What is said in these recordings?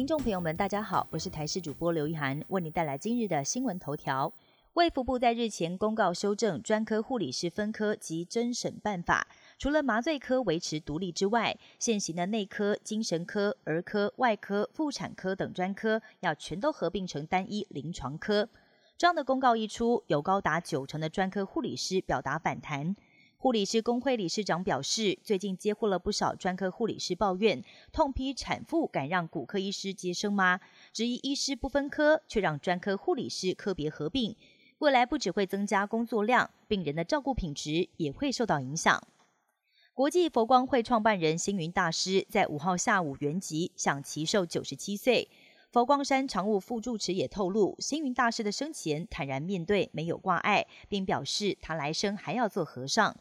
听众朋友们，大家好，我是台视主播刘一涵，为你带来今日的新闻头条。卫福部在日前公告修正专科护理师分科及甄审办法，除了麻醉科维持独立之外，现行的内科、精神科、儿科、外科、妇产科等专科要全都合并成单一临床科。这样的公告一出，有高达九成的专科护理师表达反弹。护理师工会理事长表示，最近接获了不少专科护理师抱怨，痛批产妇敢让骨科医师接生吗？质疑医师不分科，却让专科护理师科别合并，未来不只会增加工作量，病人的照顾品质也会受到影响。国际佛光会创办人星云大师在五号下午圆寂，享其寿九十七岁。佛光山常务副住持也透露，星云大师的生前坦然面对，没有挂碍，并表示他来生还要做和尚。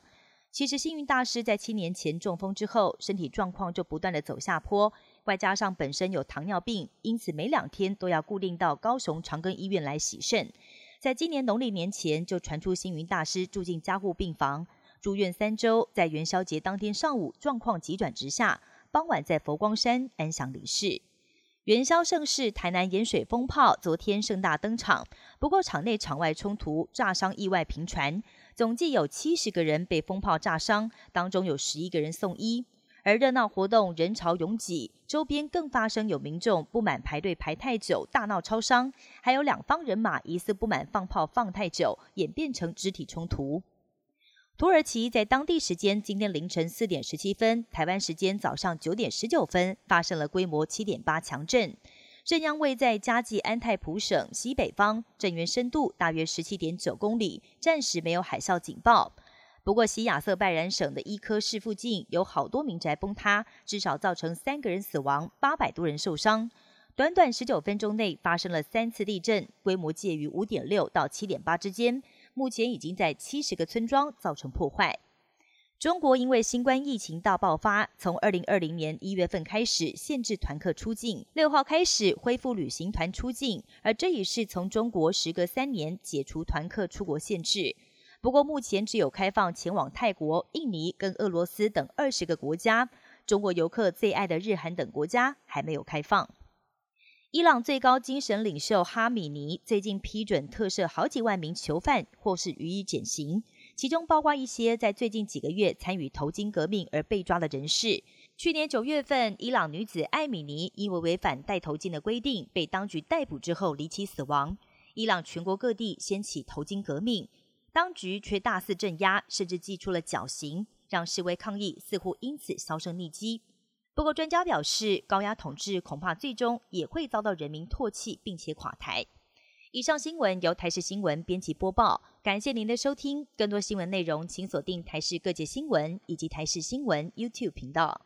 其实，星云大师在七年前中风之后，身体状况就不断的走下坡，外加上本身有糖尿病，因此每两天都要固定到高雄长庚医院来洗肾。在今年农历年前，就传出星云大师住进加护病房，住院三周，在元宵节当天上午状况急转直下，傍晚在佛光山安详离世。元宵盛世，台南盐水风炮昨天盛大登场，不过场内场外冲突、炸伤意外频传。总计有七十个人被风炮炸伤，当中有十一个人送医。而热闹活动人潮拥挤，周边更发生有民众不满排队排太久，大闹超商，还有两方人马疑似不满放炮放太久，演变成肢体冲突。土耳其在当地时间今天凌晨四点十七分，台湾时间早上九点十九分，发生了规模七点八强震。震央位在加济安泰普省西北方，震源深度大约十七点九公里，暂时没有海啸警报。不过，西亚瑟拜然省的伊科市附近有好多民宅崩塌，至少造成三个人死亡，八百多人受伤。短短十九分钟内发生了三次地震，规模介于五点六到七点八之间，目前已经在七十个村庄造成破坏。中国因为新冠疫情大爆发，从二零二零年一月份开始限制团客出境，六号开始恢复旅行团出境，而这也是从中国时隔三年解除团客出国限制。不过目前只有开放前往泰国、印尼跟俄罗斯等二十个国家，中国游客最爱的日韩等国家还没有开放。伊朗最高精神领袖哈米尼最近批准特赦好几万名囚犯，或是予以减刑。其中包括一些在最近几个月参与头巾革命而被抓的人士。去年九月份，伊朗女子艾米尼因为违反戴头巾的规定被当局逮捕之后离奇死亡。伊朗全国各地掀起头巾革命，当局却大肆镇压，甚至祭出了绞刑，让示威抗议似乎因此销声匿迹。不过，专家表示，高压统治恐怕最终也会遭到人民唾弃，并且垮台。以上新闻由台视新闻编辑播报，感谢您的收听。更多新闻内容，请锁定台视各界新闻以及台视新闻 YouTube 频道。